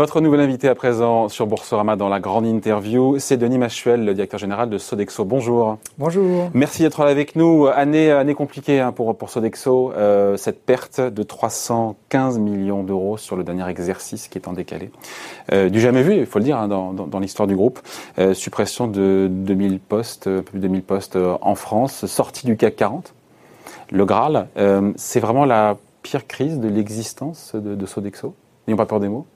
Votre nouvel invité à présent sur Boursorama dans la grande interview, c'est Denis Machuel, le directeur général de Sodexo. Bonjour. Bonjour. Merci d'être là avec nous. Année, année compliquée hein, pour, pour Sodexo. Euh, cette perte de 315 millions d'euros sur le dernier exercice qui est en décalé. Euh, du jamais vu, il faut le dire, hein, dans, dans, dans l'histoire du groupe. Euh, suppression de 2000 postes, plus de 2000 postes en France, sortie du CAC 40. Le Graal, c'est vraiment la pire crise de l'existence de, de Sodexo N'ayons pas peur des mots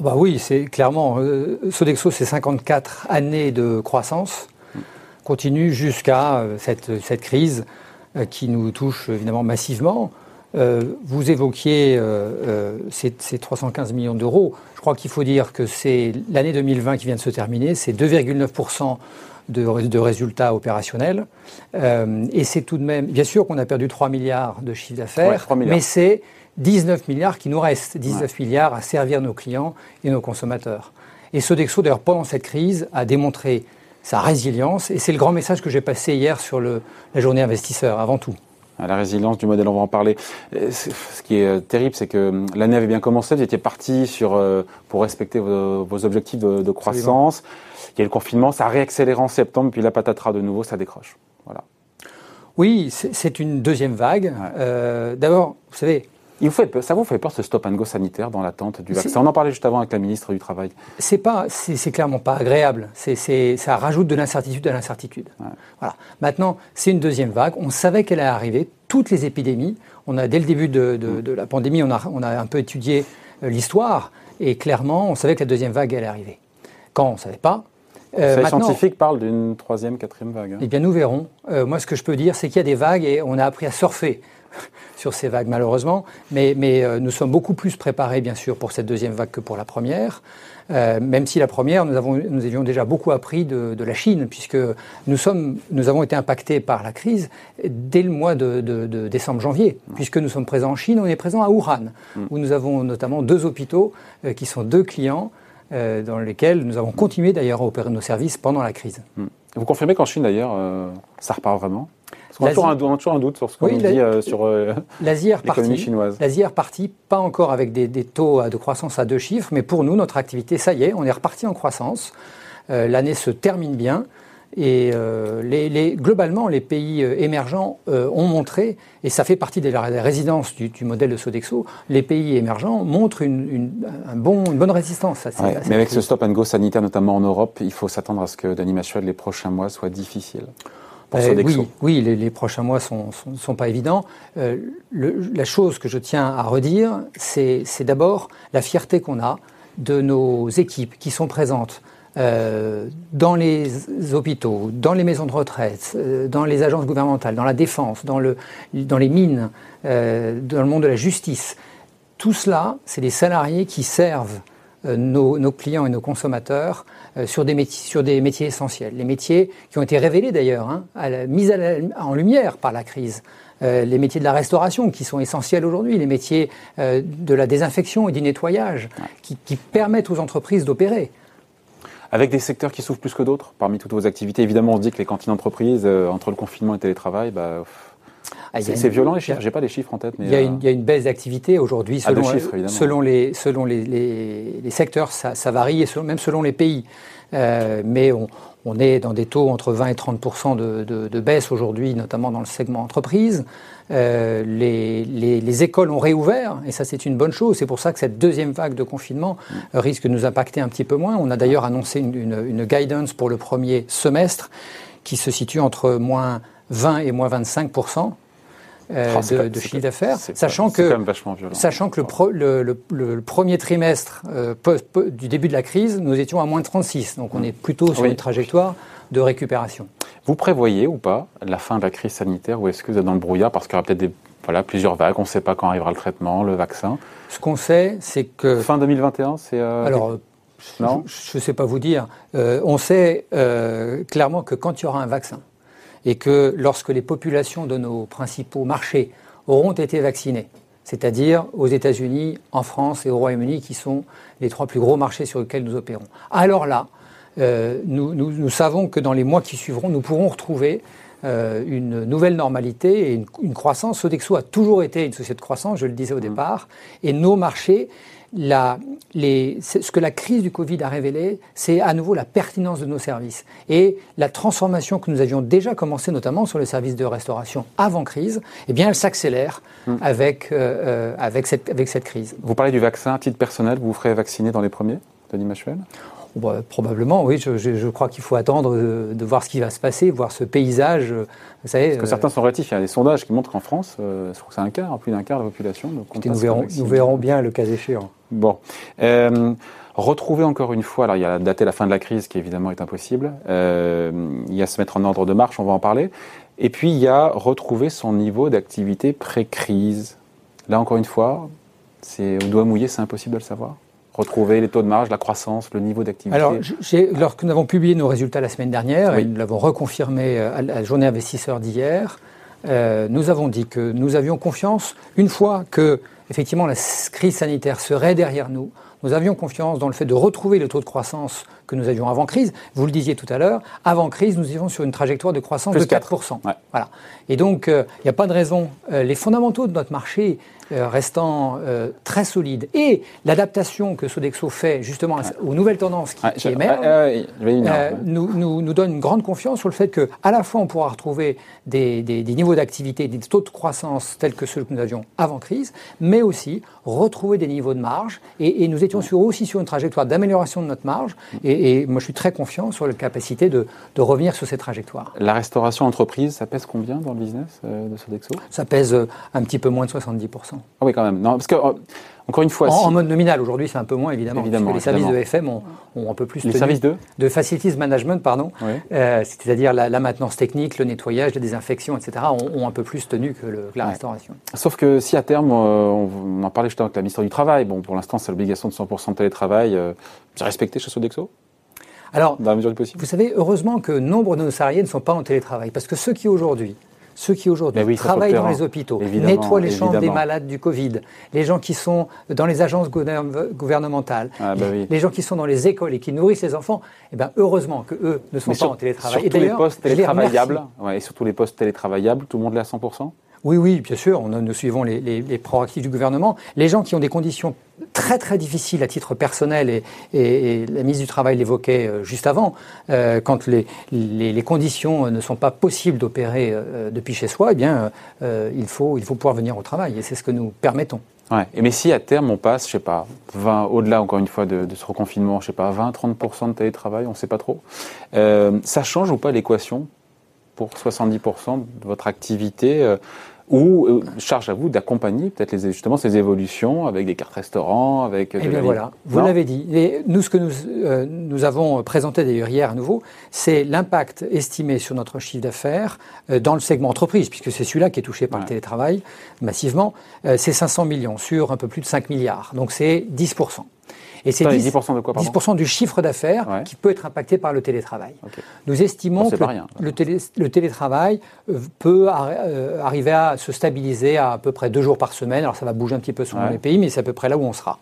Oh bah oui, c'est clairement. Euh, Sodexo, c'est 54 années de croissance, continue jusqu'à euh, cette, cette, crise euh, qui nous touche évidemment massivement. Euh, vous évoquiez ces, ces, 315 millions d'euros. Je crois qu'il faut dire que c'est l'année 2020 qui vient de se terminer, c'est 2,9% de, de, résultats opérationnels. Euh, et c'est tout de même, bien sûr qu'on a perdu 3 milliards de chiffre d'affaires, ouais, mais c'est 19 milliards qui nous restent, 19 ouais. milliards à servir nos clients et nos consommateurs. Et Sodexo, d'ailleurs, pendant cette crise, a démontré sa résilience, et c'est le grand message que j'ai passé hier sur le, la journée investisseur, avant tout. La résilience du modèle, on va en parler. Ce qui est terrible, c'est que l'année avait bien commencé, vous étiez parti sur, euh, pour respecter vos, vos objectifs de, de croissance. Il y a le confinement, ça a réaccéléré en septembre, puis la patatras de nouveau, ça décroche. Voilà. Oui, c'est une deuxième vague. Ouais. Euh, D'abord, vous savez, il vous fait, ça vous fait peur ce stop and go sanitaire dans l'attente du vaccin? On en parlait juste avant avec la ministre du Travail. C'est pas, c'est clairement pas agréable. C'est, ça rajoute de l'incertitude à l'incertitude. Ouais. Voilà. Maintenant, c'est une deuxième vague. On savait qu'elle allait arriver. Toutes les épidémies, on a dès le début de, de, de la pandémie, on a, on a un peu étudié euh, l'histoire et clairement, on savait que la deuxième vague allait arriver. Quand? On ne savait pas, euh, les scientifiques parlent d'une troisième, quatrième vague. Hein. Eh bien, nous verrons. Euh, moi, ce que je peux dire, c'est qu'il y a des vagues et on a appris à surfer sur ces vagues, malheureusement. Mais, mais euh, nous sommes beaucoup plus préparés, bien sûr, pour cette deuxième vague que pour la première. Euh, même si la première, nous, avons, nous avions déjà beaucoup appris de, de, la Chine, puisque nous, sommes, nous avons été impactés par la crise dès le mois de, de, de décembre-janvier, puisque nous sommes présents en Chine, on est présents à Wuhan, mm. où nous avons notamment deux hôpitaux euh, qui sont deux clients dans lesquels nous avons continué d'ailleurs à opérer nos services pendant la crise. Mm. Vous confirmez qu'en Chine, d'ailleurs, ça repart vraiment? On a, toujours un, on a toujours un doute sur ce qu'on oui, dit euh, sur euh, l'économie chinoise. L'Asie est repartie, pas encore avec des, des, taux de croissance à deux chiffres, mais pour nous, notre activité, ça y est, on est reparti en croissance. Euh, L'année se termine bien. Et euh, les, les, globalement, les pays émergents euh, ont montré, et ça fait partie de la résidence du, du, modèle de Sodexo, les pays émergents montrent une, une, un bon, une bonne résistance. À, ouais, à mais avec ce stop and go sanitaire, notamment en Europe, il faut s'attendre à ce que Denis Machuel, les prochains mois soient Euh, oui, oui les, les, prochains mois sont, sont, sont pas évidents. Euh, le, la chose que je tiens à redire, c'est d'abord la fierté qu'on a de nos équipes qui sont présentes euh, dans les hôpitaux, dans les maisons de retraite, euh, dans les agences gouvernementales, dans la défense, dans, le, dans les mines, euh, dans le monde de la justice. Tout cela, c'est des salariés qui servent nos, nos, clients et nos consommateurs euh, sur, des métiers, sur des métiers essentiels. Les métiers qui ont été révélés d'ailleurs, hein, mis à la, en lumière par la crise. Euh, les métiers de la restauration qui sont essentiels aujourd'hui, les métiers euh, de la désinfection et du nettoyage qui, qui permettent aux entreprises d'opérer. Avec des secteurs qui souffrent plus que d'autres parmi toutes vos activités, évidemment on se dit que les cantines d'entreprise, euh, entre le confinement et le télétravail, bah, ah, c'est violent les chiffres. J'ai pas les chiffres en tête, mais il y a une, il y a une baisse d'activité aujourd'hui selon, ah, chiffres, selon les selon les, les, les secteurs, ça, ça, varie et selon, même selon les pays. Euh, mais on, on, est dans des taux entre 20 et 30 de, de, de baisse aujourd'hui, notamment dans le segment entreprise. Euh, les, les, les, écoles ont réouvert et ça c'est une bonne chose. C'est pour ça que cette deuxième vague de confinement mmh. risque de nous impacter un petit peu moins. On a d'ailleurs annoncé une, une, une guidance pour le premier semestre qui se situe entre moins 20 et moins 25 euh, oh, de, de chiffre d'affaires, sachant que, sachant que le, pro, le, le, le, premier trimestre euh, post, post, du début de la crise, nous étions à moins 36. Donc on est plutôt sur oui. une trajectoire de récupération. Vous prévoyez ou pas la fin de la crise sanitaire ou est-ce que vous êtes dans le brouillard parce qu'il y aura peut-être des voilà, plusieurs vagues, on ne sait pas quand arrivera le traitement, le vaccin? Ce qu'on sait, c'est que... Fin 2021, c'est... Euh... Alors, non? je ne sais pas vous dire. Euh, on sait euh, clairement que quand il y aura un vaccin, et que lorsque les populations de nos principaux marchés auront été vaccinées, c'est-à-dire aux États-Unis, en France et au Royaume-Uni, qui sont les trois plus gros marchés sur lesquels nous opérons. Alors là, euh, nous, nous, nous, savons que dans les mois qui suivront, nous pourrons retrouver une nouvelle normalité et une, croissance. Sodexo a toujours été une société de croissance, je le disais au mmh. départ, et nos marchés la, les, ce que la crise du Covid a révélé, c'est à nouveau la pertinence de nos services et la transformation que nous avions déjà commencé, notamment sur le service de restauration avant crise. Eh bien, elle s'accélère hmm. avec, euh, avec, cette, avec cette crise. Vous parlez du vaccin à titre personnel, vous vous ferez vacciner dans les premiers, Denis Machuel? Bah, probablement, oui. Je, crois qu'il faut attendre de, voir ce qui va se passer, voir ce paysage. Vous savez, Parce que certains sont relatifs. Il y a des sondages qui montrent qu'en France, euh, je crois que c'est un quart, plus d'un quart de la population. nous, verrons, nous verrons bien le cas échéant. Bon. Euh, retrouver encore une fois, alors il y a dater la fin de la crise qui évidemment est impossible, euh, il y a se mettre en ordre de marche, on va en parler, et puis il y a retrouver son niveau d'activité pré-crise. Là encore une fois, c'est au doigt mouillé, c'est impossible de le savoir retrouver les taux de marge, la croissance, le niveau d'activité Alors, lorsque nous avons publié nos résultats la semaine dernière, et nous l'avons reconfirmé à la journée investisseur d'hier, euh, nous avons dit que nous avions confiance, une fois que effectivement la crise sanitaire serait derrière nous, nous avions confiance dans le fait de retrouver le taux de croissance que nous avions avant crise. Vous le disiez tout à l'heure, avant crise, nous étions sur une trajectoire de croissance de 4%. Voilà. Et donc, euh, il n'y a pas de raison. Euh, les fondamentaux de notre marché euh, restant euh, très solide. Et l'adaptation que Sodexo fait justement aux nouvelles tendances qui, émergent euh, nous, nous, nous, donne une grande confiance sur le fait que à la fois on pourra retrouver des, des, des niveaux d'activité, des taux de croissance tels que ceux que nous avions avant crise, mais aussi retrouver des niveaux de marge. Et, et nous étions sur, aussi sur une trajectoire d'amélioration de notre marge. Et, et, moi je suis très confiant sur la capacité de, de, revenir sur cette trajectoire. La restauration entreprise, ça pèse combien dans le business de Sodexo? Ça pèse un petit peu moins de 70%. Ah oui, quand même. Non, parce que, euh, encore une fois. En, mode nominal, aujourd'hui, c'est un peu moins, évidemment. évidemment les services de FM ont, un peu plus. Les services de De Facilities Management, pardon. Euh, c'est-à-dire la, maintenance technique, le nettoyage, la désinfection, etc., ont, un peu plus tenu que, la restauration. Sauf que si à terme, euh, on, en parlait justement avec la ministre du Travail, bon, pour l'instant, c'est l'obligation de 100% de télétravail. c'est respecté chez Sodexo alors, dans la mesure du possible? Vous savez, heureusement que nombre de nos salariés ne sont pas en télétravail, parce que ceux qui aujourd'hui ceux qui aujourd'hui travaillent dans les hôpitaux, nettoient les chambres des malades du Covid, les gens qui sont dans les agences gouvernementales, ah, bah les gens qui sont dans les écoles et qui nourrissent les enfants, eh ben, heureusement que eux ne sont pas en télétravail. et les postes télétravaillables, et surtout les postes télétravaillables, tout le monde l'est à 100% oui, oui, bien sûr, on, nous suivons les, les, proactifs du gouvernement. Les gens qui ont des conditions très très difficiles à titre personnel, et, la ministre du Travail l'évoquait euh, juste avant, euh, quand les, les, conditions ne sont pas possibles d'opérer euh, depuis chez soi, eh bien, il, faut, il faut pouvoir venir au travail, et c'est ce que nous permettons. Ouais. Et mais si à terme on passe, je sais pas, 20, au-delà encore une fois de, de ce reconfinement, je sais pas, 20-30% de télétravail, on ne sait pas trop, ça change ou pas l'équation pour 70% de votre activité ou euh, charge à vous d'accompagner peut-être les, justement ces évolutions avec des cartes restaurants, avec. Eh bien voilà, vous l'avez dit. Et nous, ce que nous, euh, nous avons présenté d'ailleurs hier à nouveau, c'est l'impact estimé sur notre chiffre d'affaires euh, dans le segment entreprise, puisque c'est celui-là qui est touché par le télétravail massivement. c'est 500 millions sur un peu plus de 5 milliards. Donc c'est 10 et c'est 10, de quoi, 10 du chiffre d'affaires qui peut être impacté par le télétravail. Nous estimons que le, le, télétravail euh, peut euh, arriver à se stabiliser à à peu près deux jours par semaine. Alors ça va bouger un petit peu selon les pays, mais c'est à peu près là où on sera.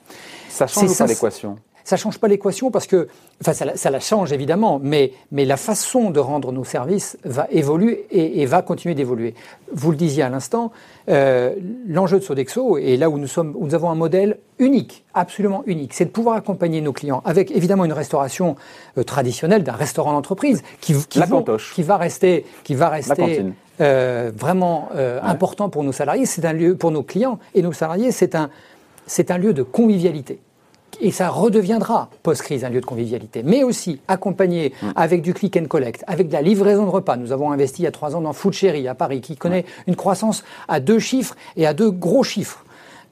Ça change pas l'équation ça change pas l'équation parce que, enfin, ça, la change évidemment, mais, mais la façon de rendre nos services va évoluer et, va continuer d'évoluer. Vous le disiez à l'instant, euh, l'enjeu de Sodexo, et là où nous sommes, où nous avons un modèle unique, absolument unique, c'est de pouvoir accompagner nos clients avec évidemment une restauration euh, traditionnelle d'un restaurant d'entreprise qui, qui, qui, va rester, qui va rester euh, vraiment important pour nos salariés. C'est un lieu pour nos clients et nos salariés, c'est un c'est un lieu de convivialité et ça redeviendra post-crise un lieu de convivialité, mais aussi accompagné mm. avec du click and collect, avec de la livraison de repas. Nous avons investi il y a trois ans dans Food Cherry à Paris, qui connaît une croissance à deux chiffres et à deux gros chiffres.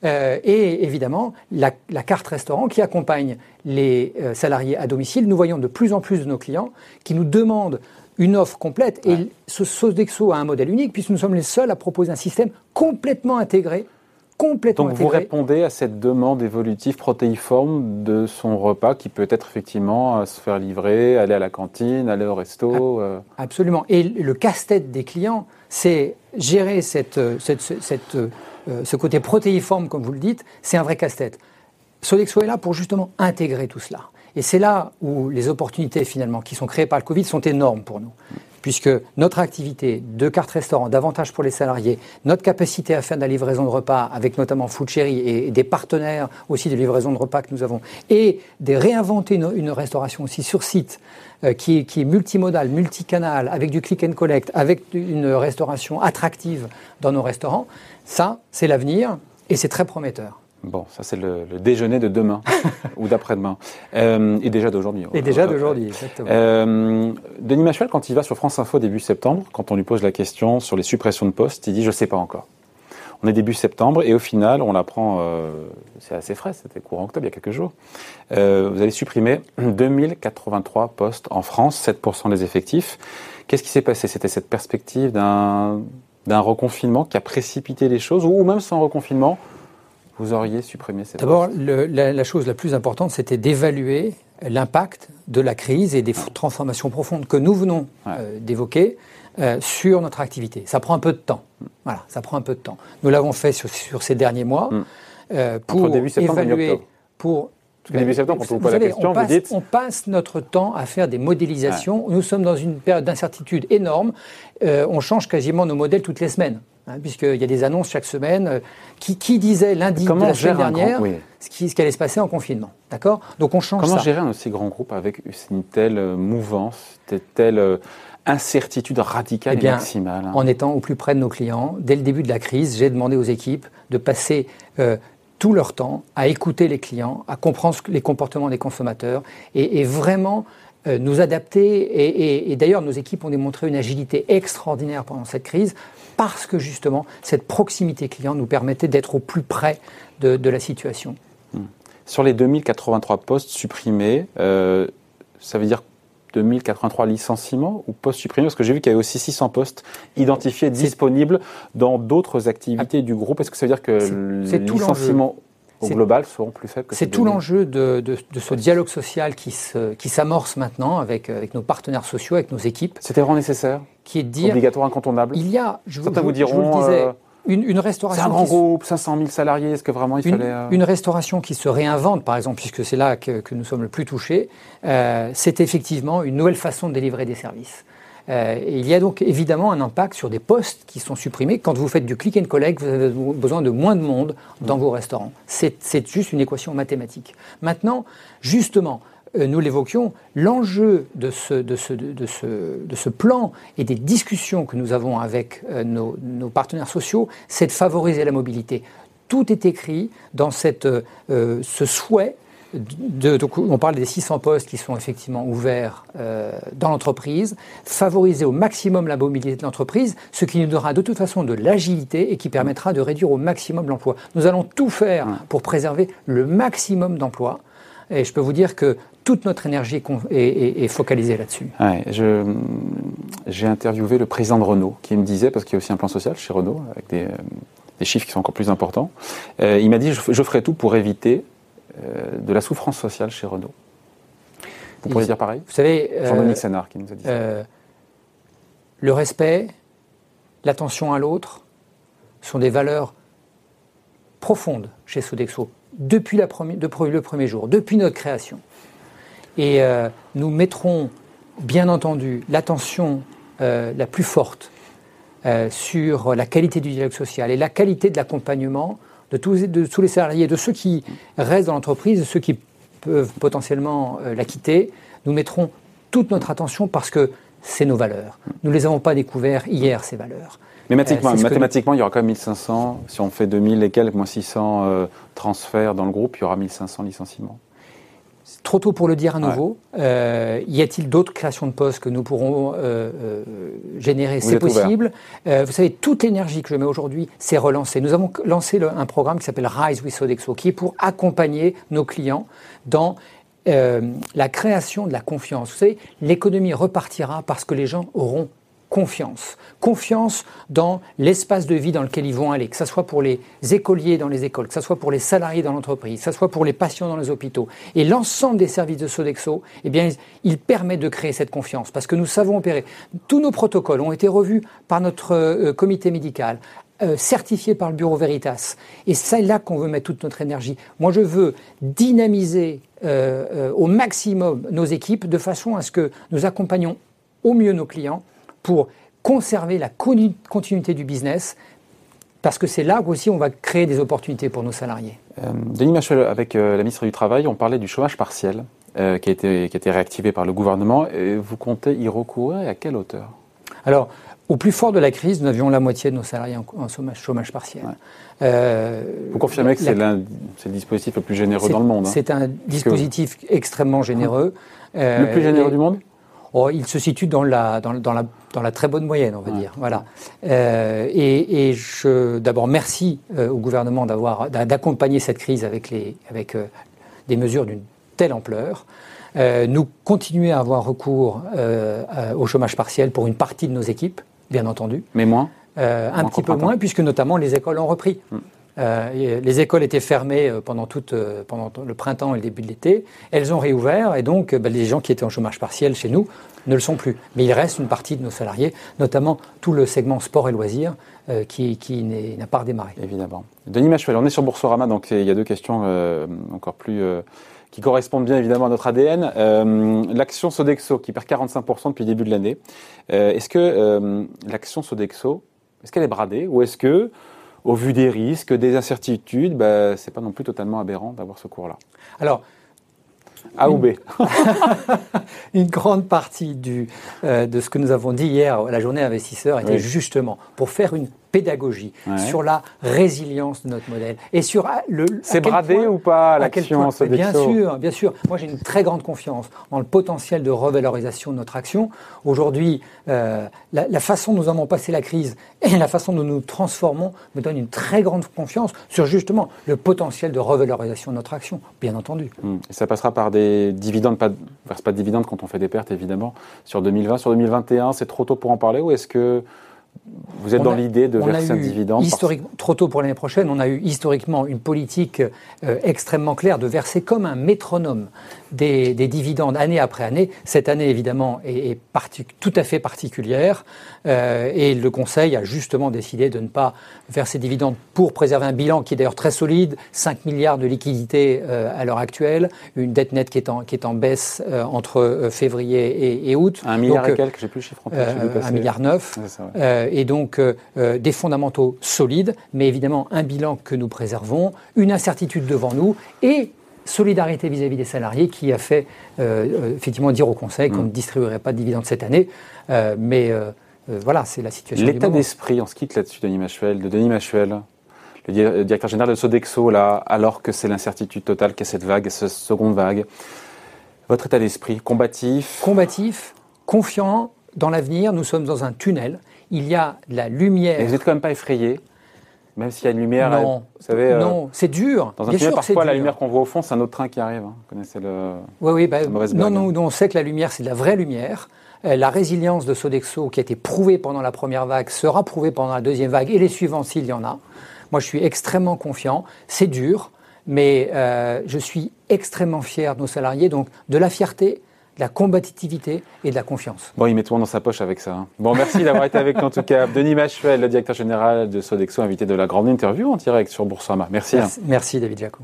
Euh, et évidemment, la, carte restaurant qui accompagne les euh, salariés à domicile. Nous voyons de plus en plus de nos clients qui nous demandent une offre complète. Et ce Sodexo a un modèle unique, puisque nous sommes les seuls à proposer un système complètement intégré complètement Donc vous répondez à cette demande évolutive protéiforme de son repas qui peut être effectivement euh, se faire livrer, aller à la cantine, aller au resto. Absolument. Et le casse-tête des clients, c'est gérer cette, cette, cette, ce côté protéiforme, comme vous le dites, c'est un vrai casse-tête. Sodexo est là pour justement intégrer tout cela. Et c'est là où les opportunités finalement qui sont créées par le Covid sont énormes pour nous. puisque notre activité de carte restaurant, davantage pour les salariés, notre capacité à faire de la livraison de repas, avec notamment Food et, des partenaires aussi de livraison de repas que nous avons, et de réinventer une, restauration aussi sur site, euh, qui, qui est multimodale, multicanal, avec du click and collect, avec une restauration attractive dans nos restaurants, ça, c'est l'avenir et c'est très prometteur. Bon, ça c'est le, déjeuner de demain ou d'après-demain. Euh, et déjà d'aujourd'hui. Et déjà d'aujourd'hui, exactement. Euh, Denis Machuel, quand il va sur France Info début septembre, quand on lui pose la question sur les suppressions de postes, il dit je ne sais pas encore. On est début septembre et au final, on l'apprend, euh, c'est assez frais, c'était courant octobre, il y a quelques jours. Euh, vous allez supprimer 2083 postes en France, 7% des effectifs. Qu'est-ce qui s'est passé? C'était cette perspective d'un reconfinement qui a précipité les choses ou même sans reconfinement vous auriez supprimé cette D'abord, la, chose la plus importante, c'était d'évaluer l'impact de la crise et des transformations profondes que nous venons euh, d'évoquer euh, sur notre activité. Ça prend un peu de temps. Voilà, ça prend un peu de temps. Nous l'avons fait sur, ces derniers mois mm. euh, pour début évaluer, pour début septembre, quand on vous pose la question, on passe, vous dites... On passe notre temps à faire des modélisations. Nous sommes dans une période d'incertitude énorme. on change quasiment nos modèles toutes les semaines. Hein, puisqu'il y a des annonces chaque semaine. Euh, qui, qui, disait lundi de la semaine dernière ce, qui, ce, qui, allait se passer en confinement D'accord? Donc on change Comment gérer un aussi grand groupe avec une telle euh, mouvance, une telle euh, incertitude radicale eh et maximale hein? En étant au plus près de nos clients, dès le début de la crise, j'ai demandé aux équipes de passer tout leur temps à écouter les clients, à comprendre les comportements des consommateurs et, vraiment nous adapter. Et, et d'ailleurs, nos équipes ont démontré une agilité extraordinaire pendant cette crise parce que justement, cette proximité client nous permettait d'être au plus près de, la situation. Hmm. Sur les 2083 postes supprimés, euh, ça veut dire 2083 licenciements ou postes supprimés Parce que j'ai vu qu'il y avait aussi 600 postes identifiés disponibles dans d'autres activités du groupe. Est-ce que ça veut dire que les licenciements au global seront plus faibles C'est tout l'enjeu de, ce dialogue social qui s'amorce qui maintenant avec, avec nos partenaires sociaux, avec nos équipes. C'était vraiment nécessaire qui est de dire. Obligatoire, incontournable. Il y a, je vous, vous, diront, le disais, euh, une, restauration. C'est un grand groupe, 500 000 salariés, est-ce que vraiment il fallait. Euh, une restauration qui se réinvente, par exemple, puisque c'est là que, nous sommes le plus touchés, euh, c'est effectivement une nouvelle façon de délivrer des services. et il y a donc évidemment un impact sur des postes qui sont supprimés. Quand vous faites du click and collect, vous avez besoin de moins de monde dans vos restaurants. C'est juste une équation mathématique. Maintenant, justement, euh, nous l'évoquions, l'enjeu de ce, de, ce, de, ce, de ce, plan et des discussions que nous avons avec euh, nos, nos partenaires sociaux, c'est de favoriser la mobilité. Tout est écrit dans cette, euh, ce souhait de, donc on parle des 600 postes qui sont effectivement ouverts dans l'entreprise, favoriser au maximum la mobilité de l'entreprise, ce qui nous donnera de toute façon de l'agilité et qui permettra de réduire au maximum l'emploi. Nous allons tout faire pour préserver le maximum d'emplois. Et je peux vous dire que toute notre énergie est, focalisée là-dessus. j'ai interviewé le président de Renault qui me disait, parce qu'il y a aussi un plan social chez Renault, avec des, euh, chiffres qui sont encore plus importants, euh, il m'a dit je, ferai tout pour éviter euh, de la souffrance sociale chez Renault. Vous pourriez dire pareil Vous savez, Sénard qui nous a dit ça. Le respect, l'attention à l'autre sont des valeurs profondes chez Sodexo depuis, le premier jour, depuis notre création. Et euh, nous mettrons, bien entendu, l'attention euh, la plus forte euh, sur la qualité du dialogue social et la qualité de l'accompagnement de tous, de tous les salariés, de ceux qui restent dans l'entreprise, de ceux qui peuvent potentiellement la quitter. Nous mettrons toute notre attention parce que c'est nos valeurs. Nous ne les avons pas découvertes hier, ces valeurs. Mais mathématiquement, il y aura quand même 1500. Si on fait 2000 et quelques, moins 600 transferts dans le groupe, il y aura 1500 licenciements. Trop tôt pour le dire à nouveau. Euh, y a-t-il d'autres créations de postes que nous pourrons euh, euh, générer? C'est possible. vous savez, toute l'énergie que je mets aujourd'hui, c'est relancer. Nous avons lancé un programme qui s'appelle Rise with Sodexo, qui est pour accompagner nos clients dans la création de la confiance. Vous savez, l'économie repartira parce que les gens auront confiance. Confiance dans l'espace de vie dans lequel ils vont aller, que ce soit pour les écoliers dans les écoles, que ce soit pour les salariés dans l'entreprise, que ce soit pour les patients dans les hôpitaux. Et l'ensemble des services de Sodexo, eh bien, permet de créer cette confiance parce que nous savons opérer. Tous nos protocoles ont été revus par notre euh, comité médical, euh, certifiés par le Bureau Veritas. Et c'est là qu'on veut mettre toute notre énergie. Moi, je veux dynamiser euh, au maximum nos équipes de façon à ce que nous accompagnions au mieux nos clients pour conserver la continuité du business, parce que c'est là aussi on va créer des opportunités pour nos salariés. Euh, Denis Machel, avec euh, la ministre du Travail, on parlait du chômage partiel euh, qui, a été, qui a été réactivé par le gouvernement. Et vous comptez y recourir et à quelle hauteur? Alors, au plus fort de la crise, nous avions la moitié de nos salariés en, chômage, partiel. vous confirmez que c'est le dispositif le plus généreux dans le monde hein? C'est un dispositif extrêmement généreux. le plus généreux du monde? Oh, il se situe dans la, dans, dans, la, dans la très bonne moyenne, on va dire. Voilà. Euh, et, et, je, d'abord, merci euh, au gouvernement d'avoir, d'accompagner cette crise avec, les, avec euh, des mesures d'une telle ampleur. Nous continuons à avoir recours au chômage partiel pour une partie de nos équipes, bien entendu. Mais moins Un petit peu moins, puisque notamment les écoles ont repris. Hmm. Euh, les écoles étaient fermées euh, pendant, euh, le printemps et le début de l'été. Elles ont réouvert et donc bah, les gens qui étaient en chômage partiel chez nous ne le sont plus. Mais il reste une partie de nos salariés, notamment tout le segment sport et loisirs, qui, qui n'a pas redémarré. Évidemment. Denis Machuel, on est sur Boursorama, donc il y a deux questions encore plus qui correspondent bien évidemment à notre ADN. l'action Sodexo qui perd 45% depuis le début de l'année. est-ce que l'action Sodexo, est-ce qu'elle est bradée ou est-ce que au vu des risques, des incertitudes, bah, c'est pas non plus totalement aberrant d'avoir ce cours-là. Alors, a ou B? Une grande partie du, euh, de ce que nous avons dit hier la journée investisseur était justement pour faire une pédagogie sur la résilience de notre modèle et sur ah, le. C'est bradé ou pas l'action Bien sûr, bien sûr. Moi, j'ai une très grande confiance dans le potentiel de revalorisation de notre action. Aujourd'hui, euh, la, façon dont nous avons passé la crise et la façon dont nous nous transformons me donne une très grande confiance sur justement le potentiel de revalorisation de notre action, bien entendu. Hmm. Et ça passera par des dividendes, pas, verse pas de dividendes quand on fait des pertes, évidemment, sur 2020, sur 2021. C'est trop tôt pour en parler ou est-ce que vous êtes dans l'idée de verser un dividende historiquement, Trop tôt pour l'année prochaine. On a eu historiquement une politique euh, extrêmement claire de verser comme un métronome des, dividendes année après année. Cette année, évidemment, est, tout à fait particulière. Euh, et le Conseil a justement décidé de ne pas verser des dividendes pour préserver un bilan qui est d'ailleurs très solide, 5 milliards de liquidités euh, à l'heure actuelle, une dette nette qui est en, qui est en baisse entre février et, août. Un milliard et quelques, j'ai plus le chiffre en tête. un milliard neuf et donc euh, euh, des fondamentaux solides, mais évidemment un bilan que nous préservons, une incertitude devant nous et solidarité vis-à-vis des salariés qui a fait euh, effectivement dire au Conseil qu'on mm. ne distribuerait pas de dividendes cette année. mais voilà, c'est la situation. L'état d'esprit, on se quitte là-dessus, Denis Machuel, de Denis Machuel, le directeur général de Sodexo, là, alors que c'est l'incertitude totale, a cette vague, cette seconde vague. Votre état d'esprit, combatif? Combatif, confiant dans l'avenir. Nous sommes dans un tunnel il y a la lumière. Vous n'êtes quand même pas effrayé même s'il y a une lumière, non, vous savez, euh, non, c'est dur. Dans un tunnel, parfois, la lumière qu'on voit au fond, c'est un autre train qui arrive. Hein. Vous connaissez le. Oui, oui, bah, non, non, on sait que la lumière, c'est de la vraie lumière. Euh, la résilience de Sodexo, qui a été prouvée pendant la première vague, sera prouvée pendant la deuxième vague et les suivantes s'il y en a. Moi, je suis extrêmement confiant. C'est dur, mais euh, je suis extrêmement fier de nos salariés. Donc, de la fierté, de la combativité et de la confiance. Bon, il met tout dans sa poche avec ça. Hein. Bon, merci d'avoir été avec nous en tout cas. Denis Machuel, le directeur général de Sodexo, invité de la grande interview en direct sur Boursorama. Merci. Merci, merci David Jaco.